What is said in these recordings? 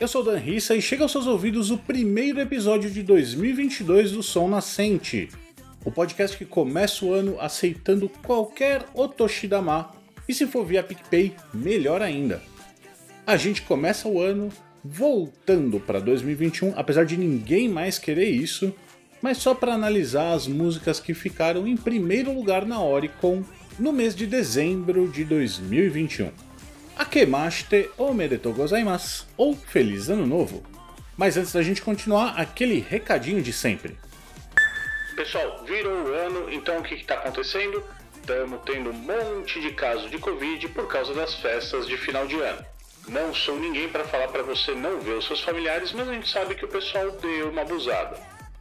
Eu sou Dan Rissa e chega aos seus ouvidos o primeiro episódio de 2022 do Som Nascente, o podcast que começa o ano aceitando qualquer Otoshidama e se for via PicPay, melhor ainda. A gente começa o ano voltando para 2021, apesar de ninguém mais querer isso, mas só para analisar as músicas que ficaram em primeiro lugar na Oricon no mês de dezembro de 2021. Akemashite omedetou gozaimasu, ou Feliz Ano Novo. Mas antes da gente continuar, aquele recadinho de sempre. Pessoal, virou o ano, então o que está acontecendo? Estamos tendo um monte de casos de Covid por causa das festas de final de ano. Não sou ninguém para falar para você não ver os seus familiares, mas a gente sabe que o pessoal deu uma abusada.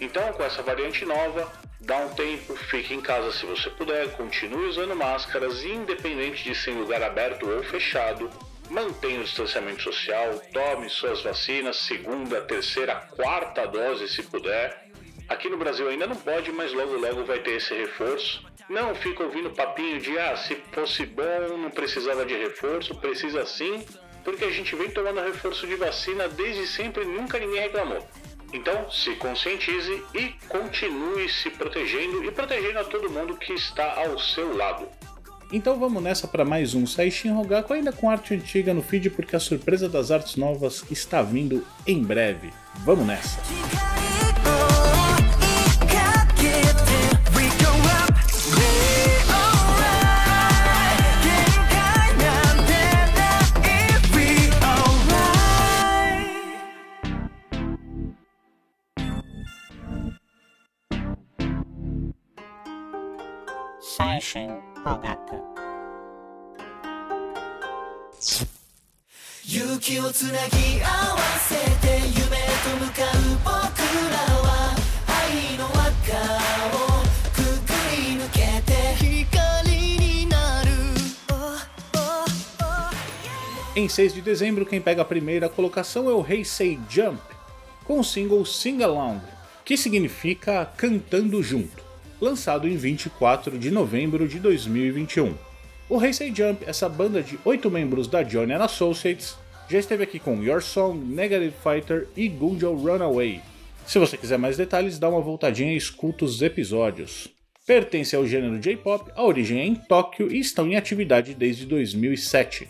Então, com essa variante nova, dá um tempo, fique em casa se você puder, continue usando máscaras, independente de ser em lugar aberto ou fechado. Mantenha o distanciamento social, tome suas vacinas, segunda, terceira, quarta dose se puder. Aqui no Brasil ainda não pode, mas logo logo vai ter esse reforço. Não fica ouvindo papinho de ah, se fosse bom, não precisava de reforço, precisa sim, porque a gente vem tomando reforço de vacina desde sempre e nunca ninguém reclamou. Então, se conscientize e continue se protegendo e protegendo a todo mundo que está ao seu lado. Então vamos nessa para mais um Saishin Rogaku, ainda com arte antiga no feed, porque a surpresa das artes novas está vindo em breve. Vamos nessa! つなぎ合わせて夢と向かう僕らは愛の輪っかをくぐり抜けて光になる Em 6 de dezembro, quem pega a primeira colocação é o Heisei Jump, com o single Sing Along, que significa Cantando Junto, lançado em 24 de novembro de 2021. O Heisei Jump, essa banda de 8 membros da Johnny and Associates, já esteve aqui com Your Song, Negative Fighter e Gunjo Runaway. Se você quiser mais detalhes, dá uma voltadinha e escuta os episódios. Pertence ao gênero J-pop, a origem é em Tóquio e estão em atividade desde 2007.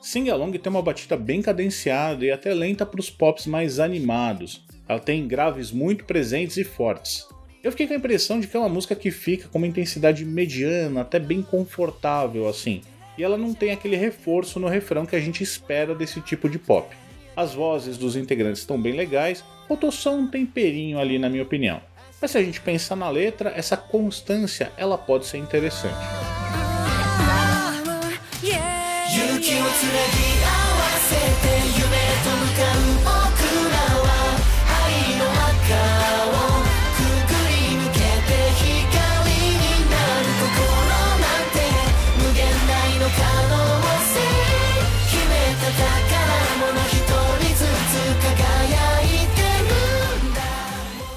Sing Along tem uma batida bem cadenciada e até lenta para os pops mais animados. Ela tem graves muito presentes e fortes. Eu fiquei com a impressão de que é uma música que fica com uma intensidade mediana, até bem confortável assim. E ela não tem aquele reforço no refrão que a gente espera desse tipo de pop. As vozes dos integrantes estão bem legais, faltou só um temperinho ali na minha opinião. Mas se a gente pensar na letra, essa constância ela pode ser interessante.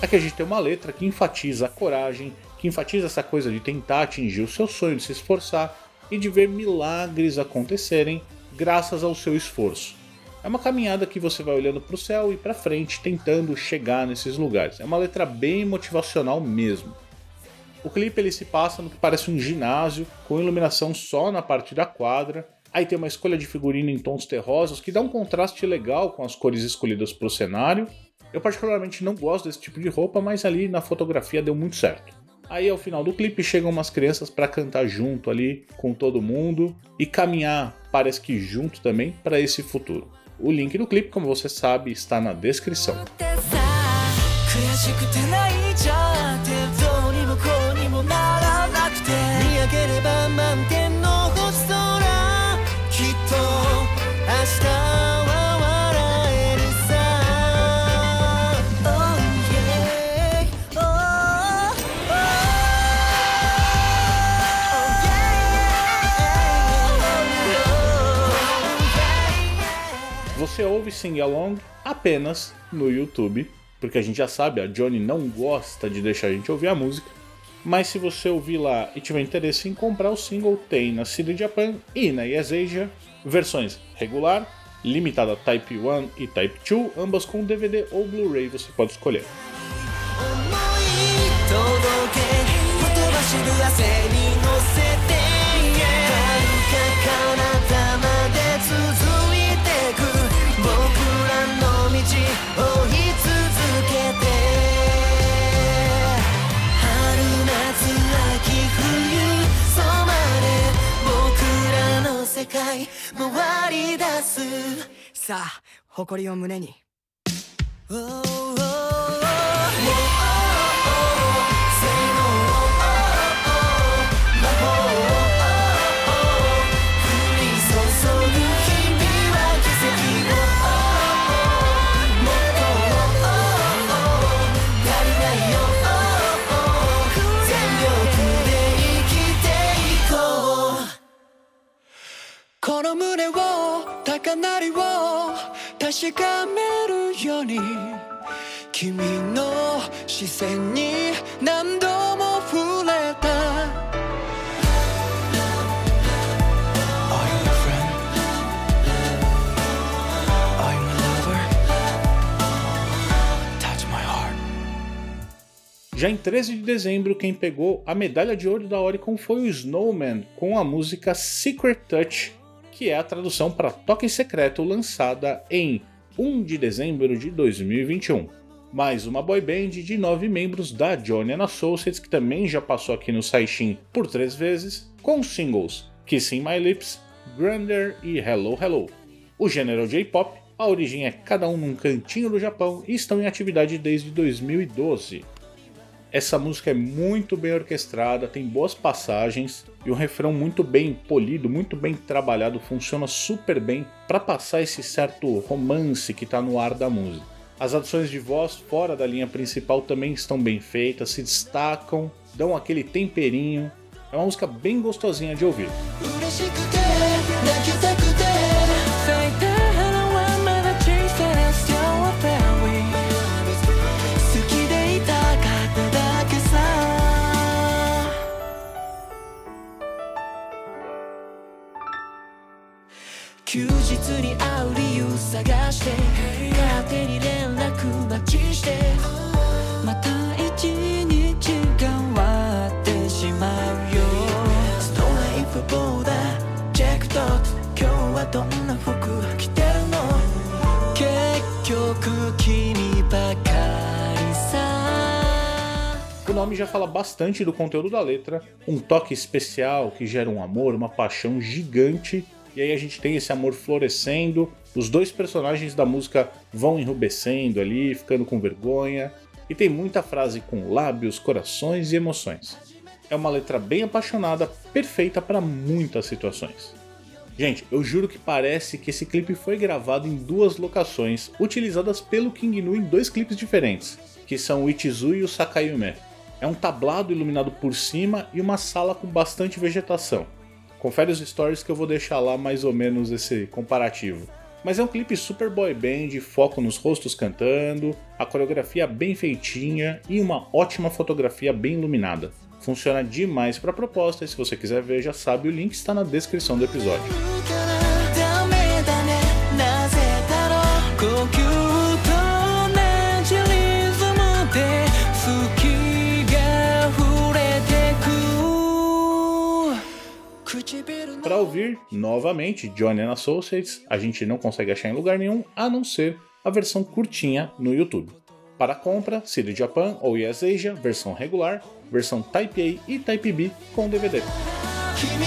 Aqui a gente tem uma letra que enfatiza a coragem, que enfatiza essa coisa de tentar atingir o seu sonho, de se esforçar e de ver milagres acontecerem graças ao seu esforço. É uma caminhada que você vai olhando para o céu e para frente, tentando chegar nesses lugares. É uma letra bem motivacional mesmo. O clipe ele se passa no que parece um ginásio, com iluminação só na parte da quadra. Aí tem uma escolha de figurino em tons terrosos que dá um contraste legal com as cores escolhidas para o cenário. Eu particularmente não gosto desse tipo de roupa, mas ali na fotografia deu muito certo. Aí ao final do clipe chegam umas crianças para cantar junto ali com todo mundo e caminhar, parece que junto também, para esse futuro. O link do clipe, como você sabe, está na descrição. Ouve Sing Along apenas no YouTube, porque a gente já sabe, a Johnny não gosta de deixar a gente ouvir a música. Mas se você ouvir lá e tiver interesse em comprar o single, tem na CD Japan e na Yes Asia versões regular, limitada Type 1 e Type 2, ambas com DVD ou Blu-ray, você pode escolher. 界回り出すさあ誇りを胸に Oh, oh. この胸を高鳴りを確かめるように君の視線に何度も触れた Are you my friend? Are you my lover? Touch my heart Já em 13 de dezembro, quem pegou a medalha de ouro da Oricon foi o Snowman com a música Secret Touch, que é a tradução para Toque Secreto lançada em 1 de dezembro de 2021. Mais uma boy band de nove membros da Johnny Associates, que também já passou aqui no Saishin por três vezes, com singles Kissing My Lips, Grander e Hello Hello. O gênero J-pop, a origem é cada um num cantinho do Japão e estão em atividade desde 2012. Essa música é muito bem orquestrada, tem boas passagens e um refrão muito bem polido, muito bem trabalhado, funciona super bem para passar esse certo romance que está no ar da música. As adições de voz fora da linha principal também estão bem feitas, se destacam, dão aquele temperinho. É uma música bem gostosinha de ouvir. 休日に会う理由探して勝手に連絡待ちしてまた一日変わってしまうよストレイプボーダーチェックドット今日はどんな服着てるの結局君ばかりさ O nome já fala bastante do conteúdo da letra, um toque especial que gera um amor, uma paixão gigante, e aí a gente tem esse amor florescendo, os dois personagens da música vão enrubescendo ali, ficando com vergonha, e tem muita frase com lábios, corações e emoções. É uma letra bem apaixonada, perfeita para muitas situações. Gente, eu juro que parece que esse clipe foi gravado em duas locações, utilizadas pelo King Nu em dois clipes diferentes, que são o Ichizu e o Sakayume. É um tablado iluminado por cima e uma sala com bastante vegetação. Confere os stories que eu vou deixar lá mais ou menos esse comparativo. Mas é um clipe super boy band, foco nos rostos cantando, a coreografia bem feitinha e uma ótima fotografia bem iluminada. Funciona demais para a proposta e se você quiser ver, já sabe, o link está na descrição do episódio. Novamente Johnny and Associates, a gente não consegue achar em lugar nenhum a não ser a versão curtinha no YouTube. Para compra, CD Japan ou Yes Asia, versão regular, versão Type A e Type B com DVD. 君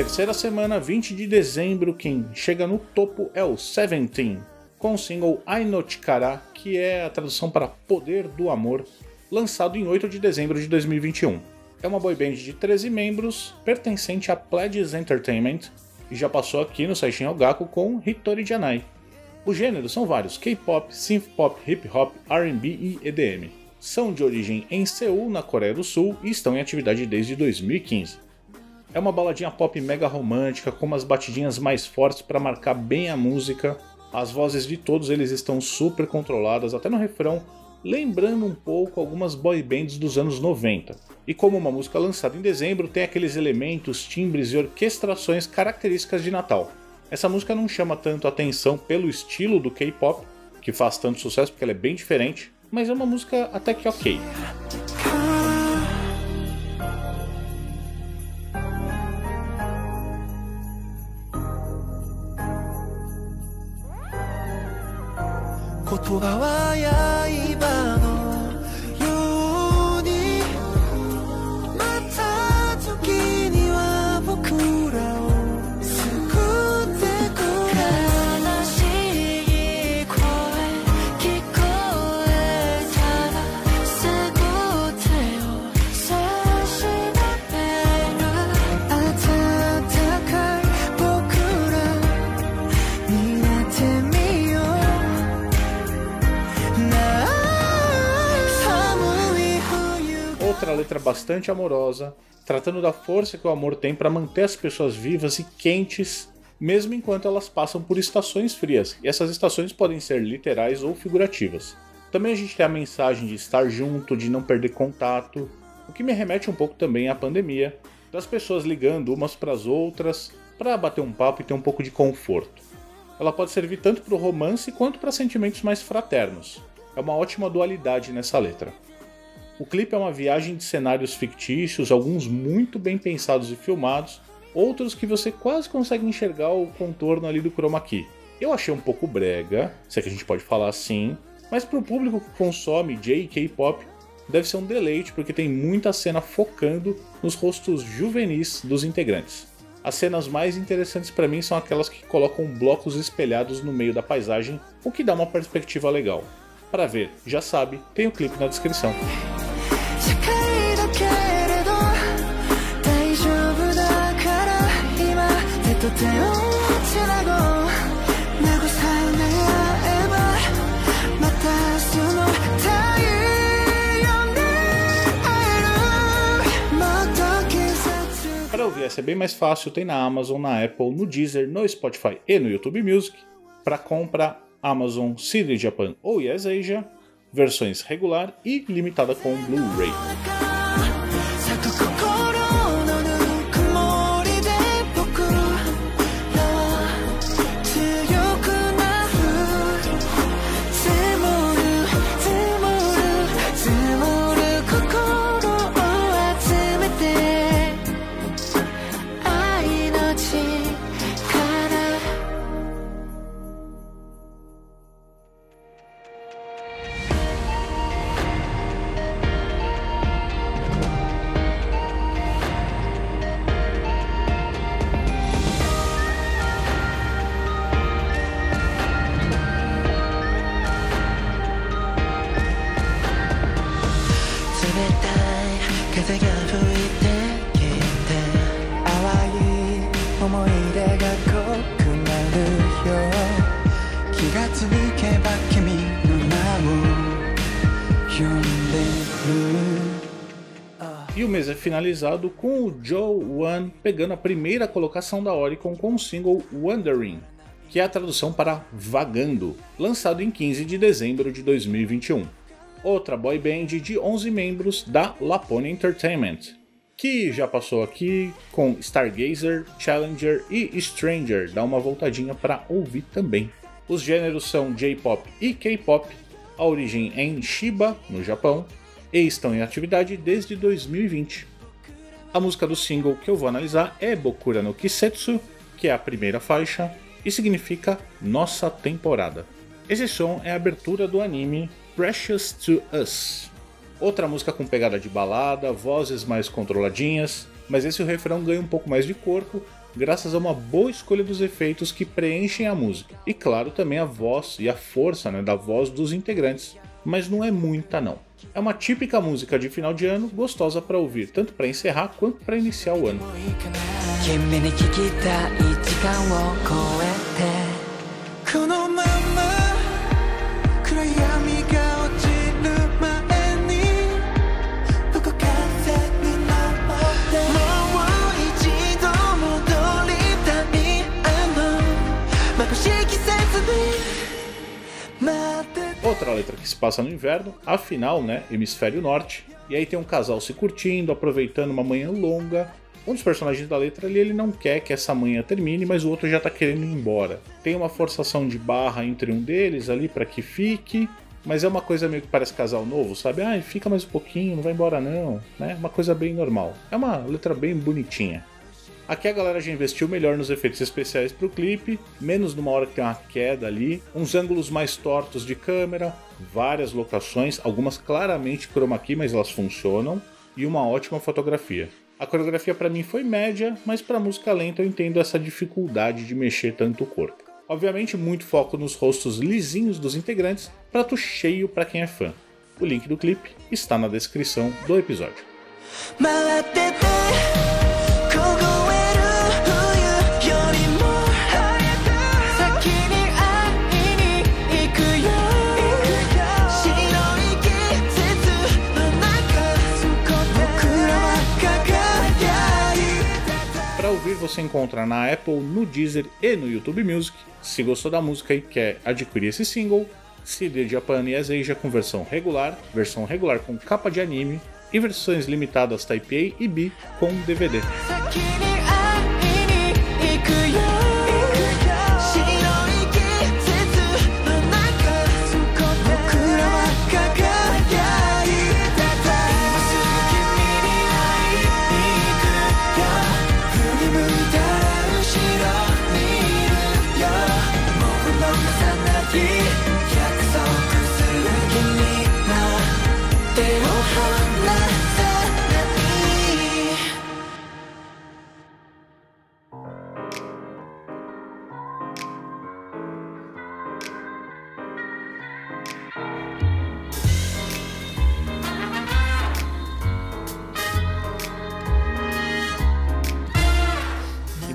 Terceira semana, 20 de dezembro, quem chega no topo é o Seventeen, com o single Ainochikara, que é a tradução para Poder do Amor, lançado em 8 de dezembro de 2021. É uma boy band de 13 membros, pertencente a Pledges Entertainment, e já passou aqui no Saishin Ogaku com Hitori Janai. Os gêneros são vários: K-pop, synth-pop, hip-hop, R&B e EDM. São de origem em Seul, na Coreia do Sul, e estão em atividade desde 2015. É uma baladinha pop mega romântica, com umas batidinhas mais fortes para marcar bem a música. As vozes de todos eles estão super controladas, até no refrão, lembrando um pouco algumas boy bands dos anos 90. E como uma música lançada em dezembro, tem aqueles elementos, timbres e orquestrações características de Natal. Essa música não chama tanto atenção pelo estilo do K-pop, que faz tanto sucesso porque ela é bem diferente, mas é uma música até que ok. 돌아와야 letra bastante amorosa, tratando da força que o amor tem para manter as pessoas vivas e quentes, mesmo enquanto elas passam por estações frias, e essas estações podem ser literais ou figurativas. Também a gente tem a mensagem de estar junto, de não perder contato, o que me remete um pouco também à pandemia, das pessoas ligando umas para as outras para bater um papo e ter um pouco de conforto. Ela pode servir tanto para o romance quanto para sentimentos mais fraternos. É uma ótima dualidade nessa letra. O clipe é uma viagem de cenários fictícios, alguns muito bem pensados e filmados, outros que você quase consegue enxergar o contorno ali do chroma key. Eu achei um pouco brega, se é que a gente pode falar assim, mas para o público que consome J e K-pop deve ser um deleite porque tem muita cena focando nos rostos juvenis dos integrantes. As cenas mais interessantes para mim são aquelas que colocam blocos espelhados no meio da paisagem, o que dá uma perspectiva legal. Para ver, já sabe, tem o clipe na descrição. Para ouvir essa é bem mais fácil, tem na Amazon, na Apple, no Deezer, no Spotify e no YouTube Music. Para compra, Amazon, CD Japan ou Yes Asia, versões regular e limitada com Blu-ray. Finalizado com o Joe One pegando a primeira colocação da Oricon com o single Wandering, que é a tradução para Vagando, lançado em 15 de dezembro de 2021. Outra boy band de 11 membros da Lapone Entertainment, que já passou aqui com Stargazer, Challenger e Stranger. Dá uma voltadinha para ouvir também. Os gêneros são J-pop e K-pop. A origem é em Shiba, no Japão, e estão em atividade desde 2020. A música do single que eu vou analisar é Bokura no Kisetsu, que é a primeira faixa e significa nossa temporada. Esse som é a abertura do anime Precious to Us. Outra música com pegada de balada, vozes mais controladinhas, mas esse refrão ganha um pouco mais de corpo graças a uma boa escolha dos efeitos que preenchem a música. E claro, também a voz e a força né, da voz dos integrantes, mas não é muita não. É uma típica música de final de ano, gostosa para ouvir, tanto para encerrar quanto para iniciar o ano. a letra que se passa no inverno, afinal, né? Hemisfério norte. E aí tem um casal se curtindo, aproveitando uma manhã longa. Um dos personagens da letra ali, ele não quer que essa manhã termine, mas o outro já tá querendo ir embora. Tem uma forçação de barra entre um deles ali para que fique, mas é uma coisa meio que parece casal novo, sabe? Ah, fica mais um pouquinho, não vai embora não, né? Uma coisa bem normal. É uma letra bem bonitinha. Aqui a galera já investiu melhor nos efeitos especiais pro clipe, menos numa hora que tem uma queda ali, uns ângulos mais tortos de câmera, várias locações, algumas claramente chroma key, mas elas funcionam, e uma ótima fotografia. A coreografia para mim foi média, mas para música lenta eu entendo essa dificuldade de mexer tanto o corpo. Obviamente, muito foco nos rostos lisinhos dos integrantes, prato cheio para quem é fã. O link do clipe está na descrição do episódio. Você encontra na Apple, no Deezer e no YouTube Music. Se gostou da música e quer adquirir esse single, CD Japan e Asia com versão regular, versão regular com capa de anime e versões limitadas Type A e B com DVD.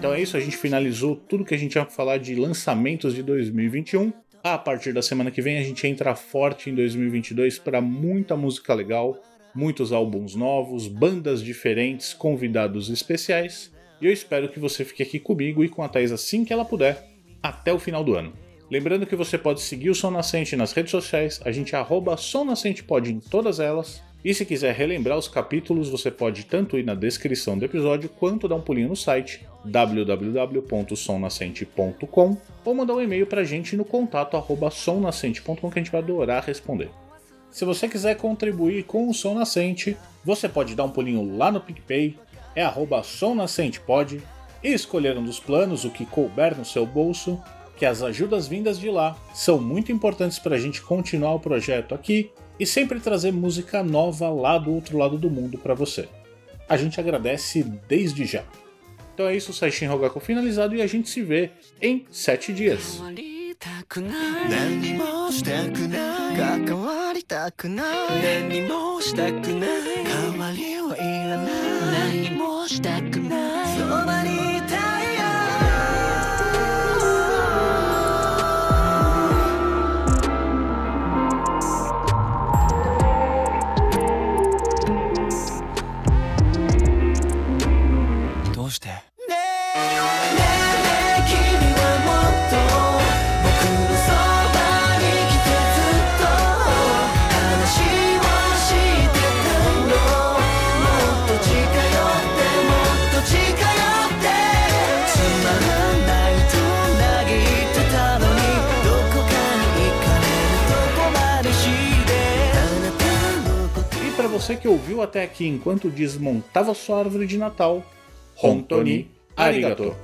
Então é isso, a gente finalizou tudo que a gente tinha pra falar de lançamentos de 2021. A partir da semana que vem a gente entra forte em 2022 para muita música legal, muitos álbuns novos, bandas diferentes, convidados especiais. E eu espero que você fique aqui comigo e com a Thaís assim que ela puder, até o final do ano. Lembrando que você pode seguir o Som Nascente nas redes sociais, a gente é arroba Som Nascente Pod em todas elas. E se quiser relembrar os capítulos, você pode tanto ir na descrição do episódio quanto dar um pulinho no site www.somnascente.com ou mandar um e-mail pra gente no contato arroba somnascente.com que a gente vai adorar responder. Se você quiser contribuir com o Som Nascente, você pode dar um pulinho lá no PicPay, é arroba somnascentepod, e escolher um dos planos, o que couber no seu bolso, que as ajudas vindas de lá são muito importantes para a gente continuar o projeto aqui e sempre trazer música nova lá do outro lado do mundo para você. A gente agradece desde já. Então é isso, o Saishin Rogaku finalizado e a gente se vê em 7 dias. 変わりたく Ouviu até aqui enquanto desmontava sua árvore de Natal, Hontoni Arigato.